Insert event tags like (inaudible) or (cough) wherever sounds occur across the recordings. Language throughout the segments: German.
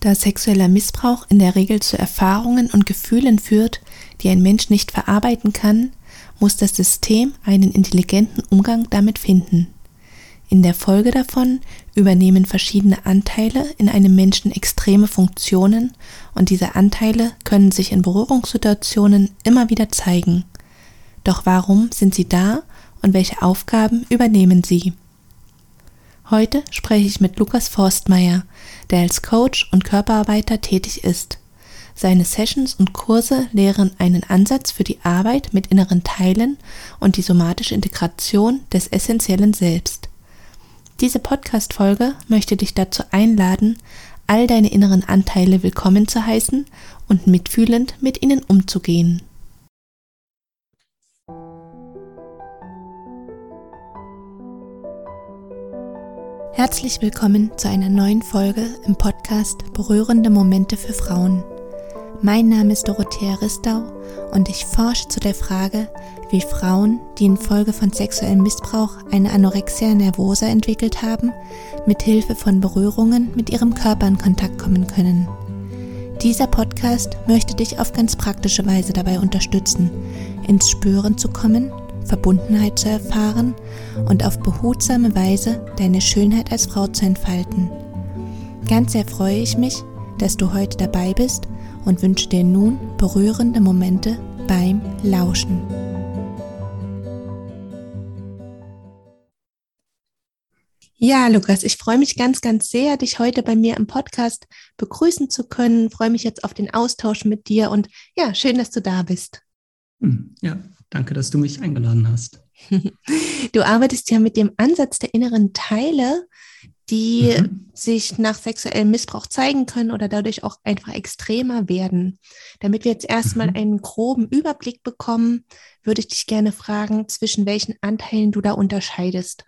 Da sexueller Missbrauch in der Regel zu Erfahrungen und Gefühlen führt, die ein Mensch nicht verarbeiten kann, muss das System einen intelligenten Umgang damit finden. In der Folge davon übernehmen verschiedene Anteile in einem Menschen extreme Funktionen und diese Anteile können sich in Berührungssituationen immer wieder zeigen. Doch warum sind sie da und welche Aufgaben übernehmen sie? Heute spreche ich mit Lukas Forstmeier, der als Coach und Körperarbeiter tätig ist. Seine Sessions und Kurse lehren einen Ansatz für die Arbeit mit inneren Teilen und die somatische Integration des essentiellen Selbst. Diese Podcast-Folge möchte dich dazu einladen, all deine inneren Anteile willkommen zu heißen und mitfühlend mit ihnen umzugehen. Herzlich willkommen zu einer neuen Folge im Podcast Berührende Momente für Frauen. Mein Name ist Dorothea Ristau und ich forsche zu der Frage, wie Frauen, die infolge von sexuellem Missbrauch eine Anorexia nervosa entwickelt haben, mit Hilfe von Berührungen mit ihrem Körper in Kontakt kommen können. Dieser Podcast möchte dich auf ganz praktische Weise dabei unterstützen, ins Spüren zu kommen, Verbundenheit zu erfahren und auf behutsame Weise deine Schönheit als Frau zu entfalten. Ganz sehr freue ich mich, dass du heute dabei bist und wünsche dir nun berührende Momente beim Lauschen. Ja, Lukas, ich freue mich ganz, ganz sehr, dich heute bei mir im Podcast begrüßen zu können. Ich freue mich jetzt auf den Austausch mit dir und ja, schön, dass du da bist. Hm, ja, danke, dass du mich eingeladen hast. (laughs) Du arbeitest ja mit dem Ansatz der inneren Teile die mhm. sich nach sexuellem Missbrauch zeigen können oder dadurch auch einfach extremer werden. Damit wir jetzt erstmal mhm. einen groben Überblick bekommen, würde ich dich gerne fragen, zwischen welchen Anteilen du da unterscheidest.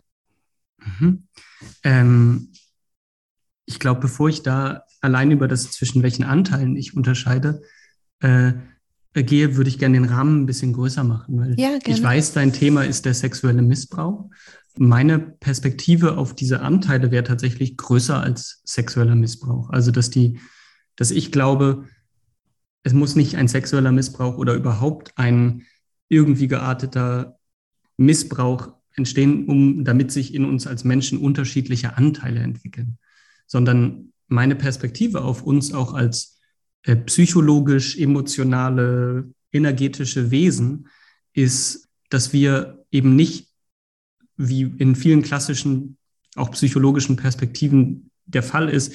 Mhm. Ähm, ich glaube, bevor ich da allein über das, zwischen welchen Anteilen ich unterscheide, äh, gehe, würde ich gerne den Rahmen ein bisschen größer machen, weil ja, ich weiß, dein Thema ist der sexuelle Missbrauch meine Perspektive auf diese Anteile wäre tatsächlich größer als sexueller Missbrauch. Also, dass die, dass ich glaube, es muss nicht ein sexueller Missbrauch oder überhaupt ein irgendwie gearteter Missbrauch entstehen, um, damit sich in uns als Menschen unterschiedliche Anteile entwickeln, sondern meine Perspektive auf uns auch als äh, psychologisch, emotionale, energetische Wesen ist, dass wir eben nicht wie in vielen klassischen, auch psychologischen Perspektiven der Fall ist,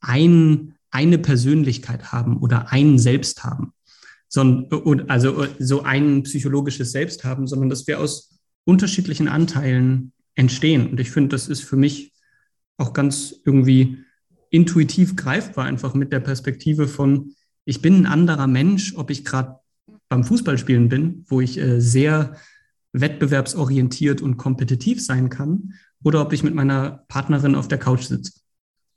ein, eine Persönlichkeit haben oder ein Selbst haben. Sondern, also so ein psychologisches Selbst haben, sondern dass wir aus unterschiedlichen Anteilen entstehen. Und ich finde, das ist für mich auch ganz irgendwie intuitiv greifbar, einfach mit der Perspektive von, ich bin ein anderer Mensch, ob ich gerade beim Fußballspielen bin, wo ich äh, sehr wettbewerbsorientiert und kompetitiv sein kann oder ob ich mit meiner Partnerin auf der Couch sitze.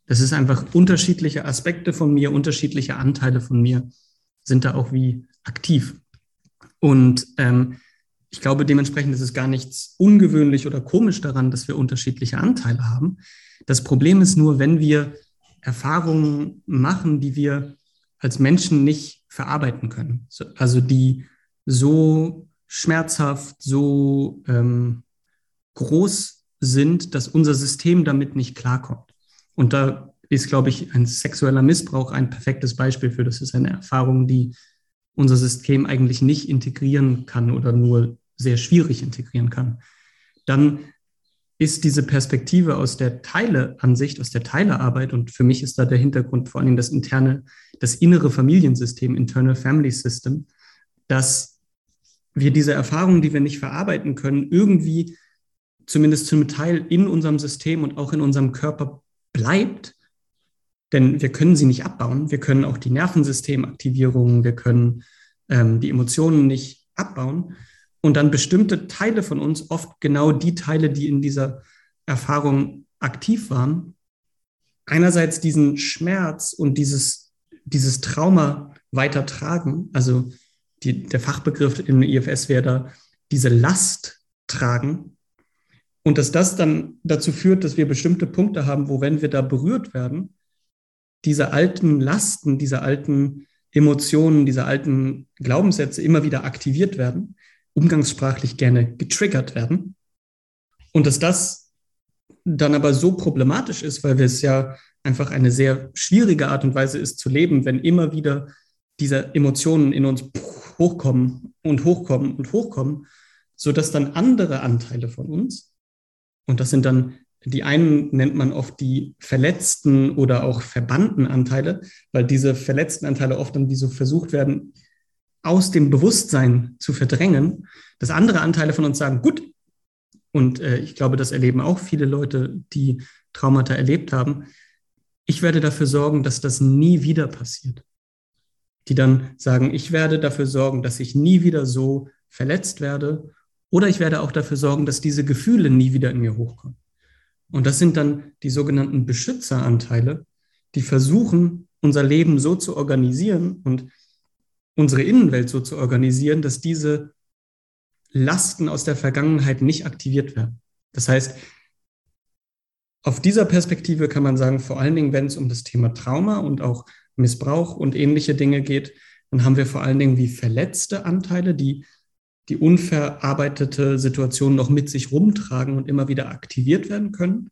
Das ist einfach unterschiedliche Aspekte von mir, unterschiedliche Anteile von mir sind da auch wie aktiv. Und ähm, ich glaube, dementsprechend ist es gar nichts ungewöhnlich oder komisch daran, dass wir unterschiedliche Anteile haben. Das Problem ist nur, wenn wir Erfahrungen machen, die wir als Menschen nicht verarbeiten können. Also die so schmerzhaft, so ähm, groß sind, dass unser System damit nicht klarkommt. Und da ist, glaube ich, ein sexueller Missbrauch ein perfektes Beispiel für. Das ist eine Erfahrung, die unser System eigentlich nicht integrieren kann oder nur sehr schwierig integrieren kann. Dann ist diese Perspektive aus der Teileansicht, aus der Teilearbeit, und für mich ist da der Hintergrund vor allem das interne, das innere Familiensystem, Internal Family System, dass wir diese Erfahrungen, die wir nicht verarbeiten können, irgendwie zumindest zum Teil in unserem System und auch in unserem Körper bleibt. Denn wir können sie nicht abbauen. Wir können auch die Nervensystemaktivierungen, wir können ähm, die Emotionen nicht abbauen. Und dann bestimmte Teile von uns, oft genau die Teile, die in dieser Erfahrung aktiv waren, einerseits diesen Schmerz und dieses, dieses Trauma weitertragen. Also die, der Fachbegriff im IFS wäre da diese Last tragen. Und dass das dann dazu führt, dass wir bestimmte Punkte haben, wo wenn wir da berührt werden, diese alten Lasten, diese alten Emotionen, diese alten Glaubenssätze immer wieder aktiviert werden, umgangssprachlich gerne getriggert werden. Und dass das dann aber so problematisch ist, weil es ja einfach eine sehr schwierige Art und Weise ist zu leben, wenn immer wieder diese Emotionen in uns hochkommen und hochkommen und hochkommen, sodass dann andere Anteile von uns, und das sind dann die einen nennt man oft die verletzten oder auch verbannten Anteile, weil diese verletzten Anteile oft dann wie so versucht werden, aus dem Bewusstsein zu verdrängen, dass andere Anteile von uns sagen, gut, und äh, ich glaube, das erleben auch viele Leute, die Traumata erlebt haben, ich werde dafür sorgen, dass das nie wieder passiert. Die dann sagen, ich werde dafür sorgen, dass ich nie wieder so verletzt werde oder ich werde auch dafür sorgen, dass diese Gefühle nie wieder in mir hochkommen. Und das sind dann die sogenannten Beschützeranteile, die versuchen, unser Leben so zu organisieren und unsere Innenwelt so zu organisieren, dass diese Lasten aus der Vergangenheit nicht aktiviert werden. Das heißt, auf dieser Perspektive kann man sagen, vor allen Dingen, wenn es um das Thema Trauma und auch Missbrauch und ähnliche Dinge geht, dann haben wir vor allen Dingen wie verletzte Anteile, die die unverarbeitete Situation noch mit sich rumtragen und immer wieder aktiviert werden können.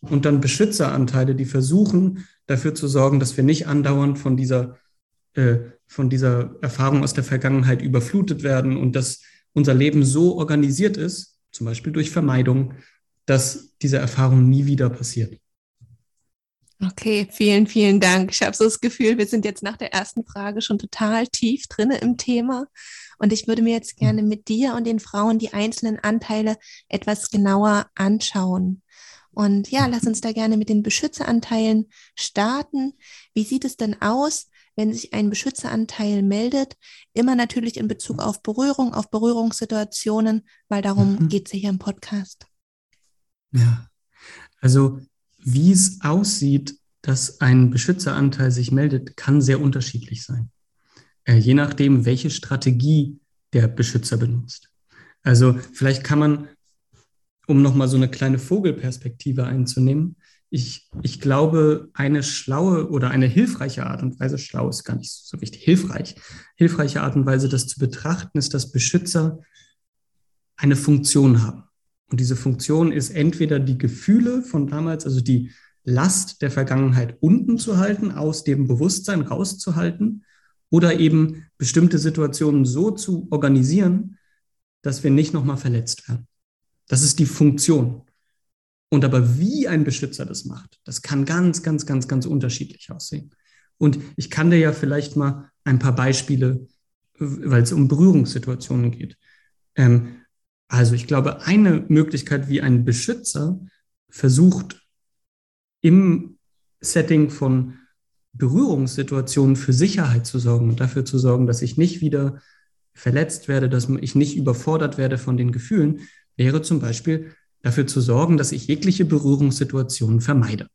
Und dann Beschützeranteile, die versuchen, dafür zu sorgen, dass wir nicht andauernd von dieser, äh, von dieser Erfahrung aus der Vergangenheit überflutet werden und dass unser Leben so organisiert ist, zum Beispiel durch Vermeidung, dass diese Erfahrung nie wieder passiert. Okay, vielen, vielen Dank. Ich habe so das Gefühl, wir sind jetzt nach der ersten Frage schon total tief drin im Thema. Und ich würde mir jetzt hm. gerne mit dir und den Frauen die einzelnen Anteile etwas genauer anschauen. Und ja, lass uns da gerne mit den Beschützeranteilen starten. Wie sieht es denn aus, wenn sich ein Beschützeranteil meldet? Immer natürlich in Bezug auf Berührung, auf Berührungssituationen, weil darum mhm. geht es hier im Podcast. Ja, also wie es aussieht, dass ein Beschützeranteil sich meldet, kann sehr unterschiedlich sein. Äh, je nachdem, welche Strategie der Beschützer benutzt. Also vielleicht kann man, um nochmal so eine kleine Vogelperspektive einzunehmen, ich, ich glaube, eine schlaue oder eine hilfreiche Art und Weise, schlau ist gar nicht so wichtig, hilfreich, hilfreiche Art und Weise, das zu betrachten, ist, dass Beschützer eine Funktion haben. Und diese Funktion ist entweder die Gefühle von damals, also die Last der Vergangenheit unten zu halten, aus dem Bewusstsein rauszuhalten oder eben bestimmte Situationen so zu organisieren, dass wir nicht nochmal verletzt werden. Das ist die Funktion. Und aber wie ein Beschützer das macht, das kann ganz, ganz, ganz, ganz unterschiedlich aussehen. Und ich kann dir ja vielleicht mal ein paar Beispiele, weil es um Berührungssituationen geht. Ähm, also ich glaube, eine Möglichkeit, wie ein Beschützer versucht, im Setting von Berührungssituationen für Sicherheit zu sorgen und dafür zu sorgen, dass ich nicht wieder verletzt werde, dass ich nicht überfordert werde von den Gefühlen, wäre zum Beispiel dafür zu sorgen, dass ich jegliche Berührungssituationen vermeide.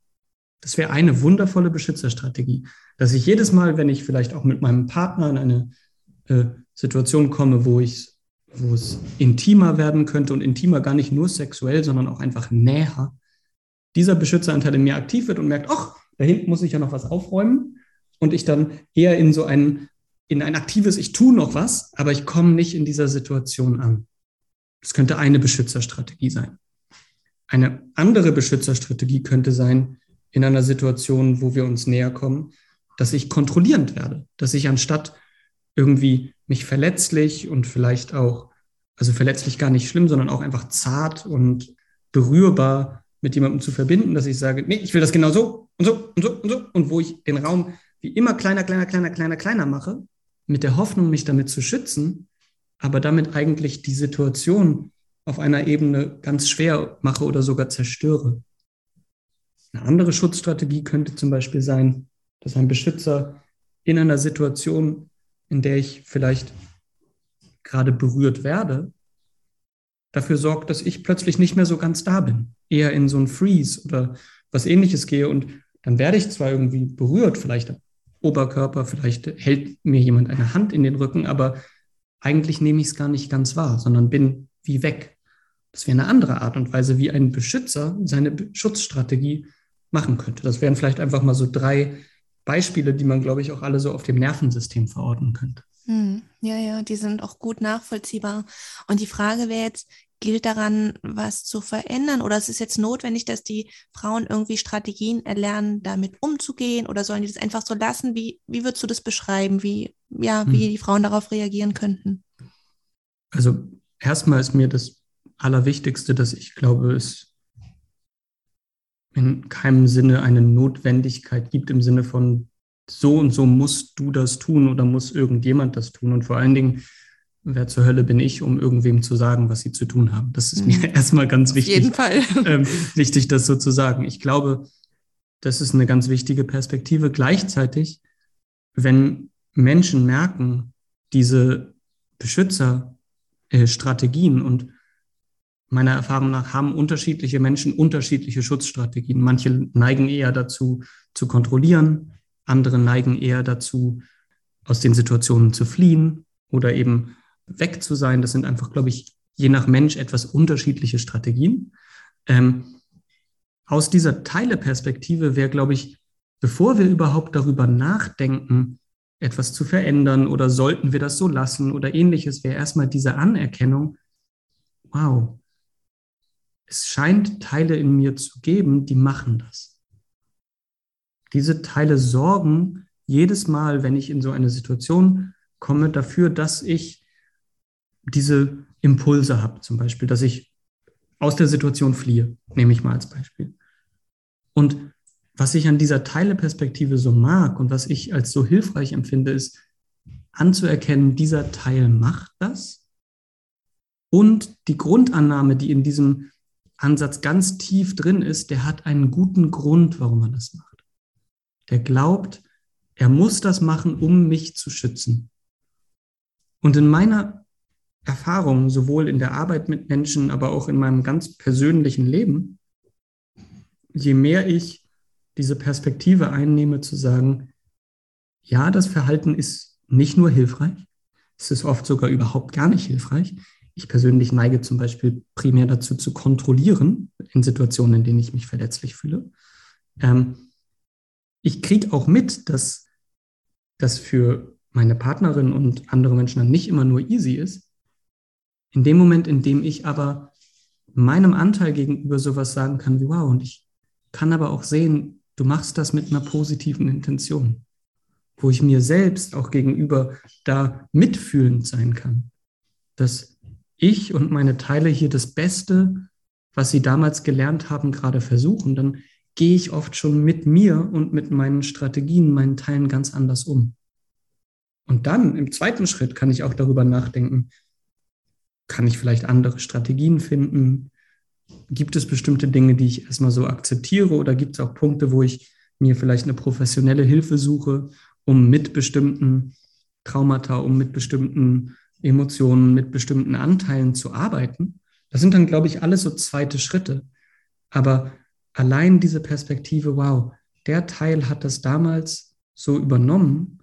Das wäre eine wundervolle Beschützerstrategie, dass ich jedes Mal, wenn ich vielleicht auch mit meinem Partner in eine äh, Situation komme, wo ich wo es intimer werden könnte und intimer gar nicht nur sexuell, sondern auch einfach näher, dieser Beschützeranteil in mir aktiv wird und merkt, ach, da hinten muss ich ja noch was aufräumen und ich dann eher in so ein, in ein aktives, ich tue noch was, aber ich komme nicht in dieser Situation an. Das könnte eine Beschützerstrategie sein. Eine andere Beschützerstrategie könnte sein, in einer Situation, wo wir uns näher kommen, dass ich kontrollierend werde, dass ich anstatt irgendwie mich verletzlich und vielleicht auch, also verletzlich gar nicht schlimm, sondern auch einfach zart und berührbar mit jemandem zu verbinden, dass ich sage, nee, ich will das genau so und so und so und so. Und wo ich den Raum wie immer kleiner, kleiner, kleiner, kleiner, kleiner mache, mit der Hoffnung, mich damit zu schützen, aber damit eigentlich die Situation auf einer Ebene ganz schwer mache oder sogar zerstöre. Eine andere Schutzstrategie könnte zum Beispiel sein, dass ein Beschützer in einer Situation, in der ich vielleicht gerade berührt werde, dafür sorgt, dass ich plötzlich nicht mehr so ganz da bin, eher in so ein Freeze oder was ähnliches gehe und dann werde ich zwar irgendwie berührt, vielleicht Oberkörper, vielleicht hält mir jemand eine Hand in den Rücken, aber eigentlich nehme ich es gar nicht ganz wahr, sondern bin wie weg. Das wäre eine andere Art und Weise, wie ein Beschützer seine Schutzstrategie machen könnte. Das wären vielleicht einfach mal so drei Beispiele, die man, glaube ich, auch alle so auf dem Nervensystem verorten könnte. Hm, ja, ja, die sind auch gut nachvollziehbar. Und die Frage wäre jetzt, gilt daran, was zu verändern? Oder ist es jetzt notwendig, dass die Frauen irgendwie Strategien erlernen, damit umzugehen? Oder sollen die das einfach so lassen? Wie, wie würdest du das beschreiben? Wie, ja, wie hm. die Frauen darauf reagieren könnten? Also erstmal ist mir das Allerwichtigste, dass ich glaube, es in keinem Sinne eine Notwendigkeit gibt im Sinne von so und so musst du das tun oder muss irgendjemand das tun. Und vor allen Dingen, wer zur Hölle bin ich, um irgendwem zu sagen, was sie zu tun haben. Das ist mhm. mir (laughs) erstmal ganz wichtig. Auf jeden Fall. (laughs) Ähm, wichtig, das so zu sagen. Ich glaube, das ist eine ganz wichtige Perspektive. Gleichzeitig, wenn Menschen merken, diese Beschützerstrategien und meiner Erfahrung nach haben unterschiedliche Menschen unterschiedliche Schutzstrategien. Manche neigen eher dazu, zu kontrollieren, andere neigen eher dazu, aus den Situationen zu fliehen oder eben weg zu sein. Das sind einfach, glaube ich, je nach Mensch etwas unterschiedliche Strategien. Ähm, aus dieser Teileperspektive wäre, glaube ich, bevor wir überhaupt darüber nachdenken, etwas zu verändern oder sollten wir das so lassen oder ähnliches, wäre erstmal diese Anerkennung, wow, es scheint Teile in mir zu geben, die machen das. Diese Teile sorgen jedes Mal, wenn ich in so eine Situation komme, dafür, dass ich diese Impulse habe, zum Beispiel, dass ich aus der Situation fliehe, nehme ich mal als Beispiel. Und was ich an dieser Teileperspektive so mag und was ich als so hilfreich empfinde, ist anzuerkennen, dieser Teil macht das. Und die Grundannahme, die in diesem Ansatz ganz tief drin ist, der hat einen guten Grund, warum er das macht. Der glaubt, er muss das machen, um mich zu schützen. Und in meiner Erfahrung, sowohl in der Arbeit mit Menschen, aber auch in meinem ganz persönlichen Leben, je mehr ich diese Perspektive einnehme, zu sagen, ja, das Verhalten ist nicht nur hilfreich, es ist oft sogar überhaupt gar nicht hilfreich. Ich persönlich neige zum Beispiel primär dazu zu kontrollieren in Situationen, in denen ich mich verletzlich fühle. Ähm, ich kriege auch mit, dass das für meine Partnerin und andere Menschen dann nicht immer nur easy ist. In dem Moment, in dem ich aber meinem Anteil gegenüber sowas sagen kann wie, wow, und ich kann aber auch sehen, du machst das mit einer positiven Intention, wo ich mir selbst auch gegenüber da mitfühlend sein kann, dass ich und meine Teile hier das Beste, was sie damals gelernt haben, gerade versuchen, dann gehe ich oft schon mit mir und mit meinen Strategien, meinen Teilen ganz anders um. Und dann im zweiten Schritt kann ich auch darüber nachdenken, kann ich vielleicht andere Strategien finden? Gibt es bestimmte Dinge, die ich erstmal so akzeptiere oder gibt es auch Punkte, wo ich mir vielleicht eine professionelle Hilfe suche, um mit bestimmten Traumata, um mit bestimmten Emotionen, mit bestimmten Anteilen zu arbeiten. Das sind dann, glaube ich, alles so zweite Schritte. Aber allein diese Perspektive, wow, der Teil hat das damals so übernommen,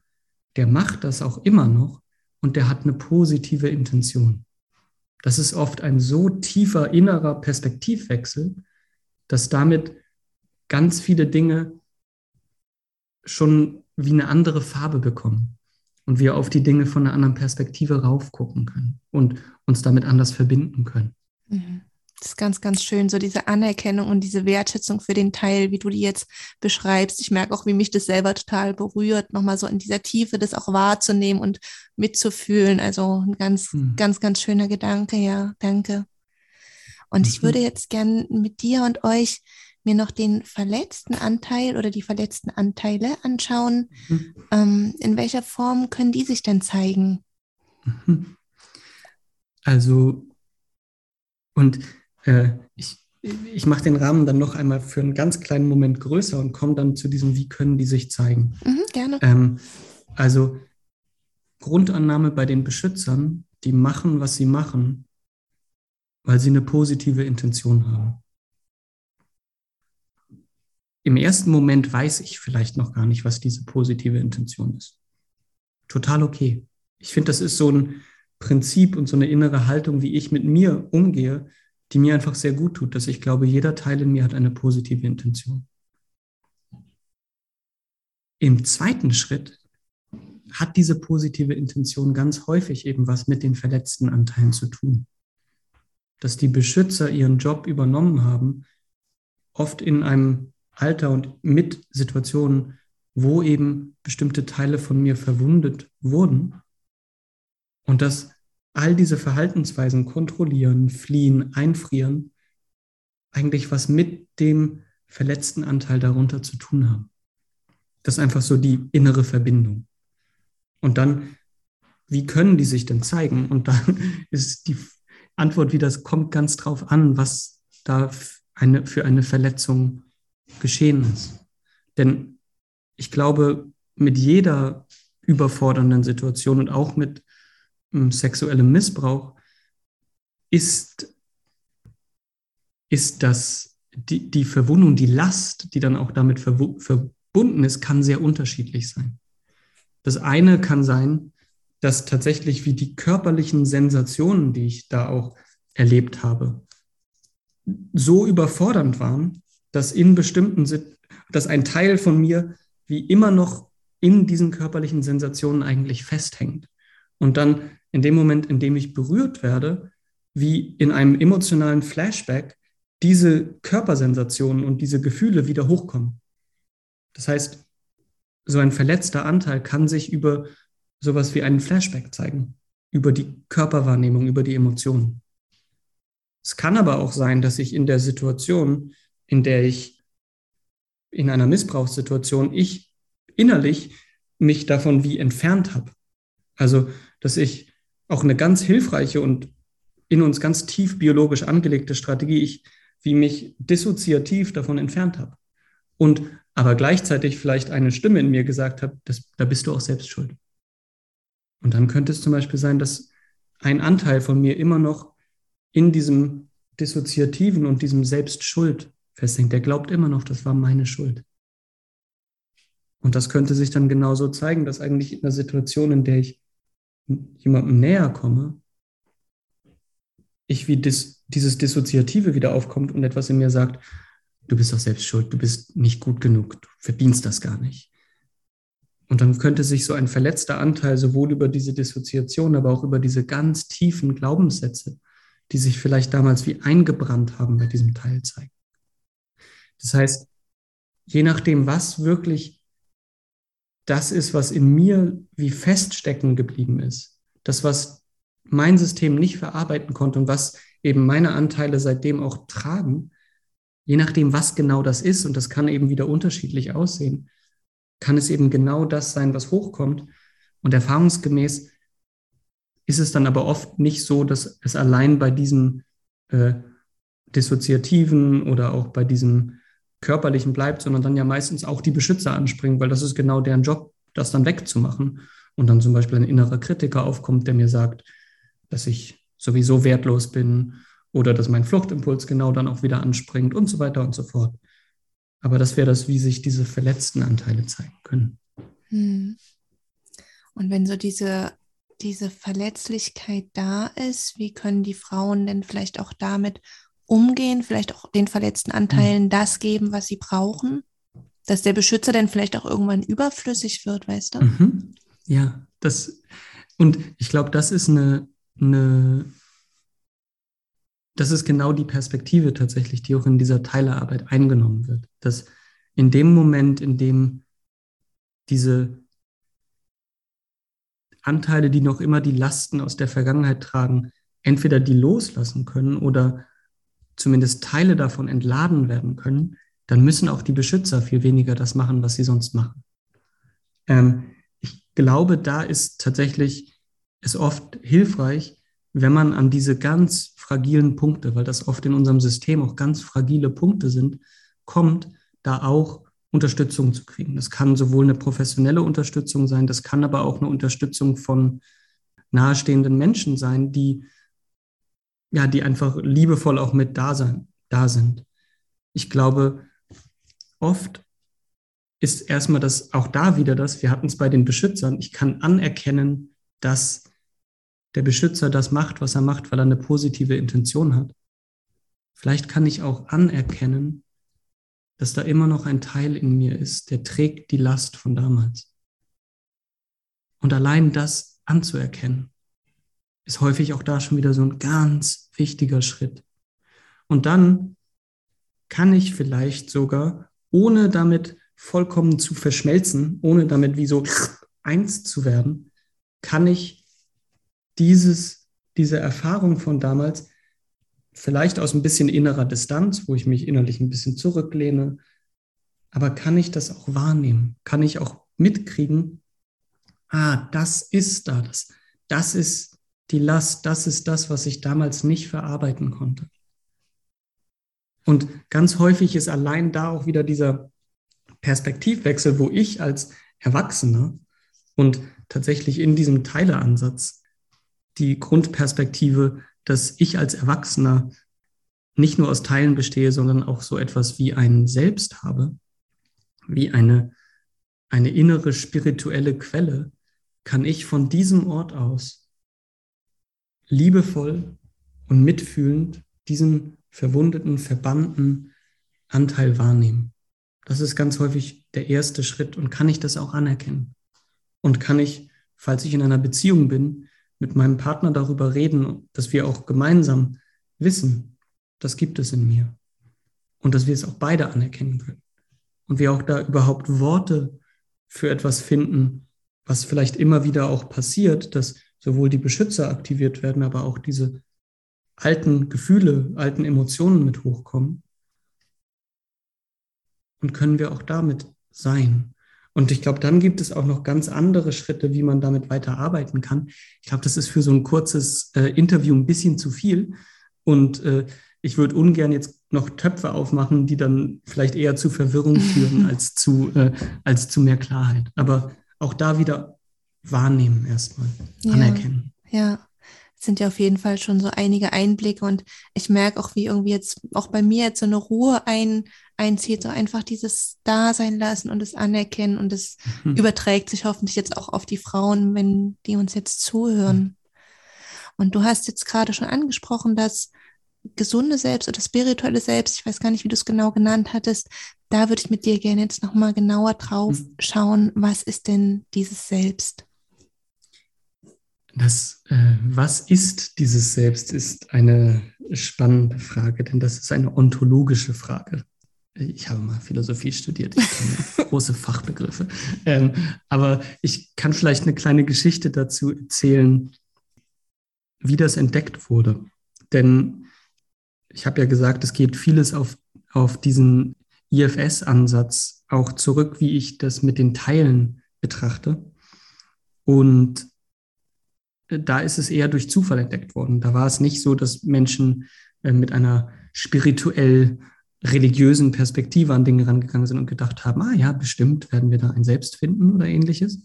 der macht das auch immer noch und der hat eine positive Intention. Das ist oft ein so tiefer innerer Perspektivwechsel, dass damit ganz viele Dinge schon wie eine andere Farbe bekommen und wir auf die Dinge von einer anderen Perspektive raufgucken können und uns damit anders verbinden können. Mhm. Das ist ganz, ganz schön, so diese Anerkennung und diese Wertschätzung für den Teil, wie du die jetzt beschreibst. Ich merke auch, wie mich das selber total berührt, nochmal so in dieser Tiefe das auch wahrzunehmen und mitzufühlen. Also ein ganz, mhm. ganz, ganz schöner Gedanke, ja, danke. Und mhm. ich würde jetzt gern mit dir und euch mir noch den verletzten Anteil oder die verletzten Anteile anschauen. Mhm. Ähm, in welcher Form können die sich denn zeigen? Mhm. Also, und äh, ich, ich mache den Rahmen dann noch einmal für einen ganz kleinen Moment größer und komme dann zu diesem, wie können die sich zeigen. Mhm, gerne. Ähm, also, Grundannahme bei den Beschützern, die machen, was sie machen, weil sie eine positive Intention haben im ersten Moment weiß ich vielleicht noch gar nicht, was diese positive Intention ist. Total okay. Ich finde, das ist so ein Prinzip und so eine innere Haltung, wie ich mit mir umgehe, die mir einfach sehr gut tut, dass ich glaube, jeder Teil in mir hat eine positive Intention. im zweiten Schritt hat diese positive Intention ganz häufig eben was mit den verletzten Anteilen zu tun. Dass die Beschützer ihren Job übernommen haben, oft in einem Alter und mit Situationen, wo eben bestimmte Teile von mir verwundet wurden. Und dass all diese Verhaltensweisen kontrollieren, fliehen, einfrieren, eigentlich was mit dem verletzten Anteil darunter zu tun haben. Das ist einfach so die innere Verbindung. Und dann, wie können die sich denn zeigen? Und dann (laughs) ist die Antwort wieder, es kommt ganz drauf an, was da eine, für eine Verletzung geschehen ist. Denn ich glaube, mit jeder überfordernden Situation und auch mit ähm, sexuellem Missbrauch ist, ist das, die, die Verwundung, die Last, die dann auch damit verbunden ist, kann sehr unterschiedlich sein. Das eine kann sein, dass tatsächlich wie die körperlichen Sensationen, die ich da auch erlebt habe, so überfordernd waren, dass in bestimmten, dass ein Teil von mir wie immer noch in diesen körperlichen Sensationen eigentlich festhängt. Und dann in dem Moment, in dem ich berührt werde, wie in einem emotionalen Flashback diese Körpersensationen und diese Gefühle wieder hochkommen. Das heißt, so ein verletzter Anteil kann sich über sowas wie einen Flashback zeigen, über die Körperwahrnehmung, über die Emotionen. Es kann aber auch sein, dass ich in der Situation, in der ich in einer Missbrauchssituation, ich innerlich mich davon wie entfernt habe. Also, dass ich auch eine ganz hilfreiche und in uns ganz tief biologisch angelegte Strategie, ich wie mich dissoziativ davon entfernt habe. Und aber gleichzeitig vielleicht eine Stimme in mir gesagt das, da bist du auch selbst schuld. Und dann könnte es zum Beispiel sein, dass ein Anteil von mir immer noch in diesem Dissoziativen und diesem Selbstschuld festhängt. Der glaubt immer noch, das war meine Schuld. Und das könnte sich dann genauso zeigen, dass eigentlich in einer Situation, in der ich jemandem näher komme, ich wie dis, dieses Dissoziative wieder aufkommt und etwas in mir sagt, du bist doch selbst schuld, du bist nicht gut genug, du verdienst das gar nicht. Und dann könnte sich so ein verletzter Anteil sowohl über diese Dissoziation, aber auch über diese ganz tiefen Glaubenssätze die sich vielleicht damals wie eingebrannt haben bei diesem Teil zeigen. Das heißt, je nachdem, was wirklich das ist, was in mir wie feststecken geblieben ist, das, was mein System nicht verarbeiten konnte und was eben meine Anteile seitdem auch tragen, je nachdem, was genau das ist, und das kann eben wieder unterschiedlich aussehen, kann es eben genau das sein, was hochkommt. Und erfahrungsgemäß ist es dann aber oft nicht so, dass es allein bei diesem äh, Dissoziativen oder auch bei diesem Körperlichen bleibt, sondern dann ja meistens auch die Beschützer anspringen, weil das ist genau deren Job, das dann wegzumachen. Und dann zum Beispiel ein innerer Kritiker aufkommt, der mir sagt, dass ich sowieso wertlos bin oder dass mein Fluchtimpuls genau dann auch wieder anspringt und so weiter und so fort. Aber das wäre das, wie sich diese verletzten Anteile zeigen können. Hm. Und wenn so diese diese Verletzlichkeit da ist, wie können die Frauen denn vielleicht auch damit umgehen, vielleicht auch den verletzten Anteilen mhm. das geben, was sie brauchen, dass der Beschützer dann vielleicht auch irgendwann überflüssig wird, weißt du? Mhm. Ja, das und ich glaube, das ist eine, eine das ist genau die Perspektive tatsächlich, die auch in dieser Teilerarbeit eingenommen wird, dass in dem Moment, in dem diese Anteile, die noch immer die Lasten aus der Vergangenheit tragen, entweder die loslassen können oder zumindest Teile davon entladen werden können, dann müssen auch die Beschützer viel weniger das machen, was sie sonst machen. Ähm, ich glaube, da ist tatsächlich es oft hilfreich, wenn man an diese ganz fragilen Punkte, weil das oft in unserem System auch ganz fragile Punkte sind, kommt, da auch Unterstützung zu kriegen. Das kann sowohl eine professionelle Unterstützung sein, das kann aber auch eine Unterstützung von nahestehenden Menschen sein, die ja, die einfach liebevoll auch mit da, sein, da sind. Ich glaube, oft ist erstmal das, auch da wieder das, wir hatten es bei den Beschützern, ich kann anerkennen, dass der Beschützer das macht, was er macht, weil er eine positive Intention hat. Vielleicht kann ich auch anerkennen, dass da immer noch ein Teil in mir ist, der trägt die Last von damals. Und allein das anzuerkennen, ist häufig auch da schon wieder so ein ganz wichtiger Schritt. Und dann kann ich vielleicht sogar, ohne damit vollkommen zu verschmelzen, ohne damit wie so eins zu werden, kann ich dieses, diese Erfahrung von damals vielleicht aus ein bisschen innerer Distanz, wo ich mich innerlich ein bisschen zurücklehne, aber kann ich das auch wahrnehmen? Kann ich auch mitkriegen, ah, das ist da, das, das ist die Last, das ist das, was ich damals nicht verarbeiten konnte. Und ganz häufig ist allein da auch wieder dieser Perspektivwechsel, wo ich als Erwachsener und tatsächlich in diesem Teileansatz die Grundperspektive, dass ich als Erwachsener nicht nur aus Teilen bestehe, sondern auch so etwas wie ein Selbst habe, wie eine, eine innere spirituelle Quelle, kann ich von diesem Ort aus liebevoll und mitfühlend diesen verwundeten, verbannten Anteil wahrnehmen. Das ist ganz häufig der erste Schritt. Und kann ich das auch anerkennen? Und kann ich, falls ich in einer Beziehung bin, mit meinem Partner darüber reden, dass wir auch gemeinsam wissen, das gibt es in mir. Und dass wir es auch beide anerkennen können. Und wir auch da überhaupt Worte für etwas finden, was vielleicht immer wieder auch passiert, dass sowohl die Beschützer aktiviert werden, aber auch diese alten Gefühle, alten Emotionen mit hochkommen und können wir auch damit sein. Und ich glaube, dann gibt es auch noch ganz andere Schritte, wie man damit weiter arbeiten kann. Ich glaube, das ist für so ein kurzes äh, Interview ein bisschen zu viel. Und äh, ich würde ungern jetzt noch Töpfe aufmachen, die dann vielleicht eher zu Verwirrung führen (laughs) als zu, äh, als zu mehr Klarheit. Aber auch da wieder wahrnehmen erstmal, ja, anerkennen. Ja, sind ja auf jeden Fall schon so einige Einblicke und ich merke auch, wie irgendwie jetzt auch bei mir jetzt so eine Ruhe ein, einzieht, so einfach dieses Dasein lassen und das Anerkennen und es mhm. überträgt sich hoffentlich jetzt auch auf die Frauen, wenn die uns jetzt zuhören. Mhm. Und du hast jetzt gerade schon angesprochen, dass gesunde Selbst oder spirituelle Selbst, ich weiß gar nicht, wie du es genau genannt hattest, da würde ich mit dir gerne jetzt nochmal genauer drauf mhm. schauen, was ist denn dieses Selbst? Das, äh, was ist dieses Selbst, ist eine spannende Frage, denn das ist eine ontologische Frage. Ich habe mal Philosophie studiert, ich kenne (laughs) große Fachbegriffe. Ähm, aber ich kann vielleicht eine kleine Geschichte dazu erzählen, wie das entdeckt wurde. Denn ich habe ja gesagt, es geht vieles auf, auf diesen IFS-Ansatz auch zurück, wie ich das mit den Teilen betrachte. Und da ist es eher durch Zufall entdeckt worden. Da war es nicht so, dass Menschen äh, mit einer spirituell religiösen Perspektive an Dinge rangegangen sind und gedacht haben, ah ja, bestimmt werden wir da ein Selbst finden oder ähnliches,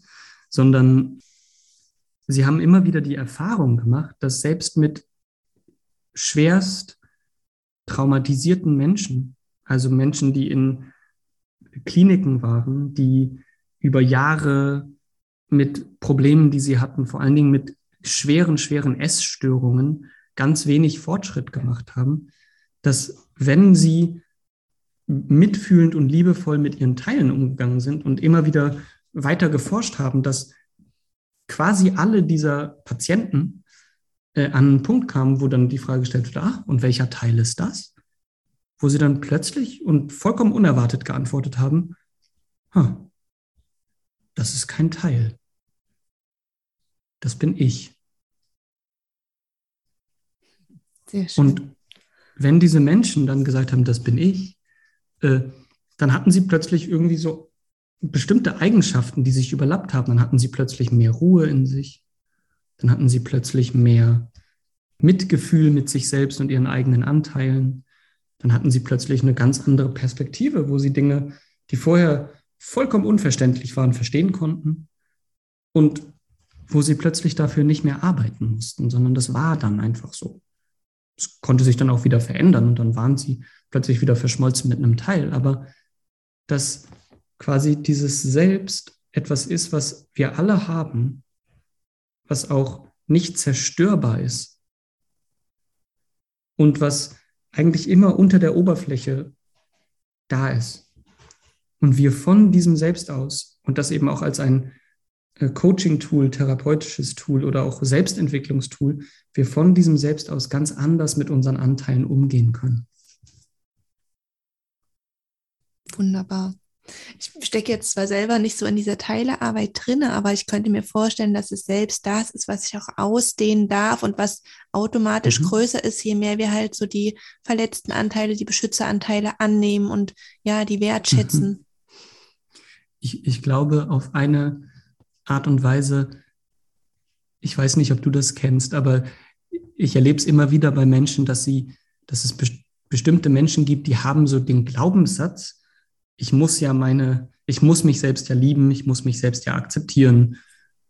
sondern sie haben immer wieder die Erfahrung gemacht, dass selbst mit schwerst traumatisierten Menschen, also Menschen, die in Kliniken waren, die über Jahre mit Problemen, die sie hatten, vor allen Dingen mit schweren, schweren Essstörungen ganz wenig Fortschritt gemacht haben, dass wenn sie mitfühlend und liebevoll mit ihren Teilen umgegangen sind und immer wieder weiter geforscht haben, dass quasi alle dieser Patienten äh, an einen Punkt kamen, wo dann die Frage gestellt wird, ah, und welcher Teil ist das? Wo sie dann plötzlich und vollkommen unerwartet geantwortet haben, das ist kein Teil das bin ich. Sehr schön. Und wenn diese Menschen dann gesagt haben, das bin ich, äh, dann hatten sie plötzlich irgendwie so bestimmte Eigenschaften, die sich überlappt haben. Dann hatten sie plötzlich mehr Ruhe in sich. Dann hatten sie plötzlich mehr Mitgefühl mit sich selbst und ihren eigenen Anteilen. Dann hatten sie plötzlich eine ganz andere Perspektive, wo sie Dinge, die vorher vollkommen unverständlich waren, verstehen konnten. Und wo sie plötzlich dafür nicht mehr arbeiten mussten, sondern das war dann einfach so. Es konnte sich dann auch wieder verändern und dann waren sie plötzlich wieder verschmolzen mit einem Teil. Aber dass quasi dieses Selbst etwas ist, was wir alle haben, was auch nicht zerstörbar ist und was eigentlich immer unter der Oberfläche da ist. Und wir von diesem Selbst aus und das eben auch als ein Coaching-Tool, therapeutisches Tool oder auch Selbstentwicklungstool, wir von diesem Selbst aus ganz anders mit unseren Anteilen umgehen können. Wunderbar. Ich stecke jetzt zwar selber nicht so in dieser Teilearbeit drin, aber ich könnte mir vorstellen, dass es selbst das ist, was ich auch ausdehnen darf und was automatisch mhm. größer ist, je mehr wir halt so die verletzten Anteile, die Beschützeranteile annehmen und ja, die wertschätzen. Mhm. Ich, ich glaube, auf eine Art und Weise, ich weiß nicht, ob du das kennst, aber ich erlebe es immer wieder bei Menschen, dass sie, dass es bestimmte Menschen gibt, die haben so den Glaubenssatz, ich muss ja meine, ich muss mich selbst ja lieben, ich muss mich selbst ja akzeptieren.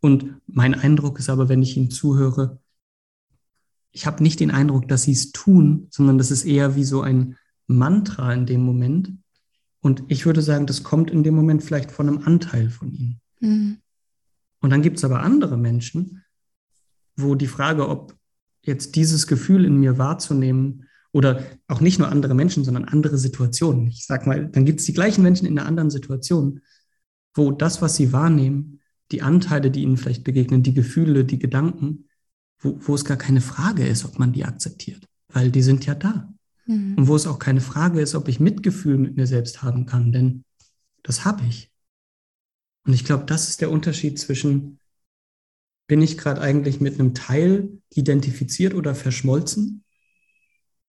Und mein Eindruck ist aber, wenn ich ihnen zuhöre, ich habe nicht den Eindruck, dass sie es tun, sondern das ist eher wie so ein Mantra in dem Moment. Und ich würde sagen, das kommt in dem Moment vielleicht von einem Anteil von ihnen. Mhm. Und dann gibt es aber andere Menschen, wo die Frage, ob jetzt dieses Gefühl in mir wahrzunehmen oder auch nicht nur andere Menschen, sondern andere Situationen. Ich sag mal, dann gibt es die gleichen Menschen in einer anderen Situation, wo das, was sie wahrnehmen, die Anteile, die ihnen vielleicht begegnen, die Gefühle, die Gedanken, wo, wo es gar keine Frage ist, ob man die akzeptiert, weil die sind ja da. Mhm. Und wo es auch keine Frage ist, ob ich Mitgefühl mit mir selbst haben kann, denn das habe ich. Und ich glaube, das ist der Unterschied zwischen, bin ich gerade eigentlich mit einem Teil identifiziert oder verschmolzen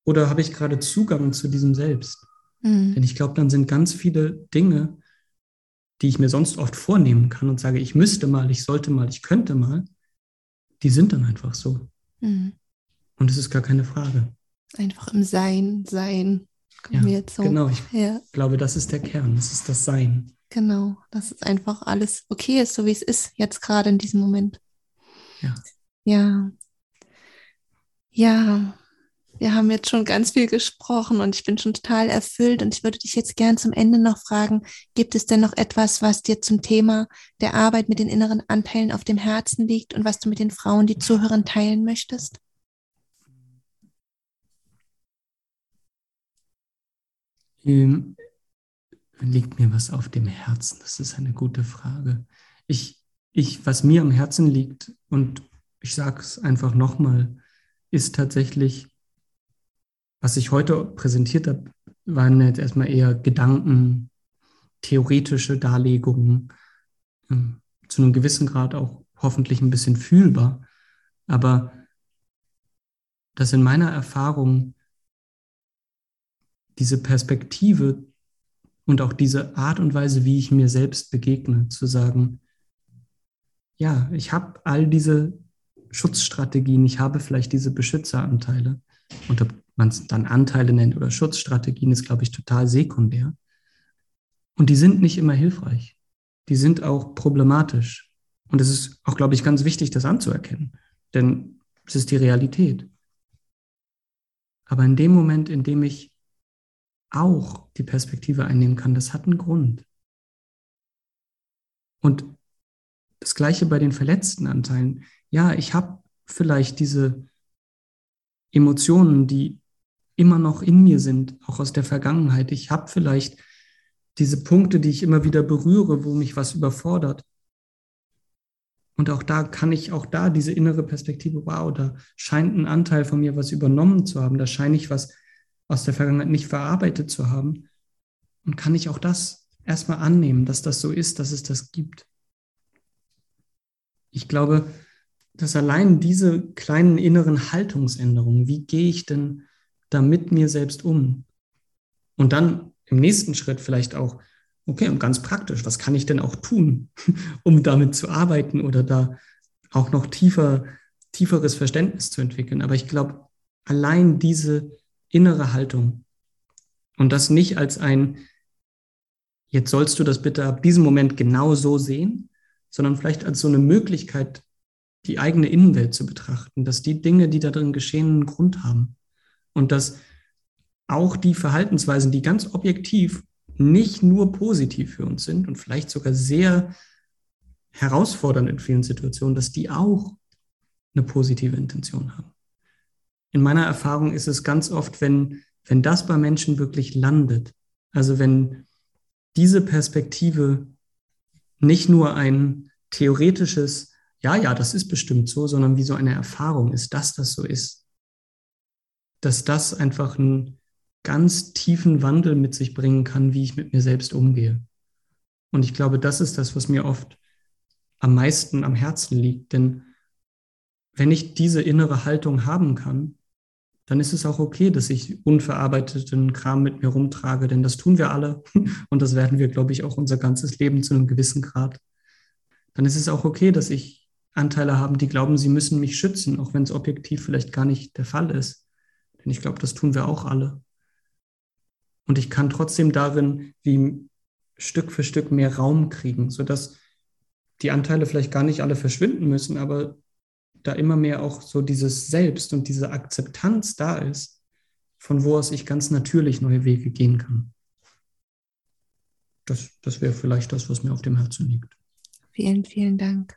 oder habe ich gerade Zugang zu diesem Selbst? Mhm. Denn ich glaube, dann sind ganz viele Dinge, die ich mir sonst oft vornehmen kann und sage, ich müsste mal, ich sollte mal, ich könnte mal, die sind dann einfach so. Mhm. Und es ist gar keine Frage. Einfach im Sein, Sein. Ja, so. Genau, ich ja. glaube, das ist der Kern, das ist das Sein. Genau, dass es einfach alles okay ist, so wie es ist, jetzt gerade in diesem Moment. Ja. Ja. Ja, wir haben jetzt schon ganz viel gesprochen und ich bin schon total erfüllt und ich würde dich jetzt gern zum Ende noch fragen, gibt es denn noch etwas, was dir zum Thema der Arbeit mit den inneren Anteilen auf dem Herzen liegt und was du mit den Frauen, die zuhören, teilen möchtest? Ähm, liegt mir was auf dem Herzen? Das ist eine gute Frage. Ich, ich, was mir am Herzen liegt, und ich sage es einfach nochmal, ist tatsächlich was ich heute präsentiert habe, waren jetzt erstmal eher Gedanken, theoretische Darlegungen, ähm, zu einem gewissen Grad auch hoffentlich ein bisschen fühlbar. Aber dass in meiner Erfahrung diese Perspektive und auch diese Art und Weise, wie ich mir selbst begegne, zu sagen, ja, ich habe all diese Schutzstrategien, ich habe vielleicht diese Beschützeranteile und ob man es dann Anteile nennt oder Schutzstrategien, ist, glaube ich, total sekundär. Und die sind nicht immer hilfreich. Die sind auch problematisch. Und es ist auch, glaube ich, ganz wichtig, das anzuerkennen. Denn es ist die Realität. Aber in dem Moment, in dem ich auch die Perspektive einnehmen kann, das hat einen Grund. Und das gleiche bei den verletzten Anteilen. Ja, ich habe vielleicht diese Emotionen, die immer noch in mir sind, auch aus der Vergangenheit. Ich habe vielleicht diese Punkte, die ich immer wieder berühre, wo mich was überfordert. Und auch da kann ich auch da diese innere Perspektive, wow, da scheint ein Anteil von mir was übernommen zu haben, da scheine ich was aus der Vergangenheit nicht verarbeitet zu haben. Und kann ich auch das erstmal annehmen, dass das so ist, dass es das gibt. Ich glaube, dass allein diese kleinen inneren Haltungsänderungen, wie gehe ich denn da mit mir selbst um? Und dann im nächsten Schritt vielleicht auch, okay, und ganz praktisch, was kann ich denn auch tun, (laughs) um damit zu arbeiten oder da auch noch tiefer, tieferes Verständnis zu entwickeln? Aber ich glaube, allein diese innere Haltung und das nicht als ein, jetzt sollst du das bitte ab diesem Moment genau so sehen, sondern vielleicht als so eine Möglichkeit, die eigene Innenwelt zu betrachten, dass die Dinge, die da drin geschehen, einen Grund haben. Und dass auch die Verhaltensweisen, die ganz objektiv nicht nur positiv für uns sind und vielleicht sogar sehr herausfordernd in vielen Situationen, dass die auch eine positive Intention haben. In meiner Erfahrung ist es ganz oft, wenn, wenn das bei Menschen wirklich landet, Also wenn diese Perspektive nicht nur ein theoretisches, ja, ja, das ist bestimmt so, sondern wie so eine Erfahrung ist, dass das so ist, dass das einfach einen ganz tiefen Wandel mit sich bringen kann, wie ich mit mir selbst umgehe. Und ich glaube, das ist das, was mir oft am meisten am Herzen liegt. Denn wenn ich diese innere Haltung haben kann, dann ist es auch okay, dass ich unverarbeiteten Kram mit mir rumtrage, denn das tun wir alle (laughs) und das werden wir, glaube ich, auch unser ganzes Leben zu einem gewissen Grad. Dann ist es auch okay, dass ich Anteile habe, die glauben, sie müssen mich schützen, auch wenn es objektiv vielleicht gar nicht der Fall ist. Denn ich glaube, das tun wir auch alle. Und ich kann trotzdem darin wie Stück für Stück mehr Raum kriegen, sodass die Anteile vielleicht gar nicht alle verschwinden müssen, aber da immer mehr auch so dieses Selbst und diese Akzeptanz da ist, von wo aus ich ganz natürlich neue Wege gehen kann. Das, das wäre vielleicht das, was mir auf dem Herzen liegt. Vielen, vielen Dank.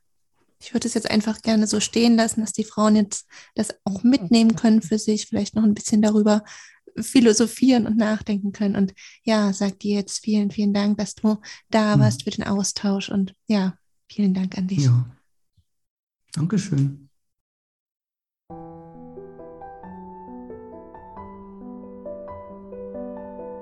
Ich würde es jetzt einfach gerne so stehen lassen, dass die Frauen jetzt das auch mitnehmen können für sich, vielleicht noch ein bisschen darüber philosophieren und nachdenken können. Und ja, sag dir jetzt vielen, vielen Dank, dass du da mhm. warst für den Austausch. Und ja, vielen Dank an dich. Ja. Dankeschön.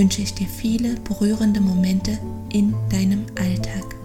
wünsche ich dir viele berührende Momente in deinem Alltag.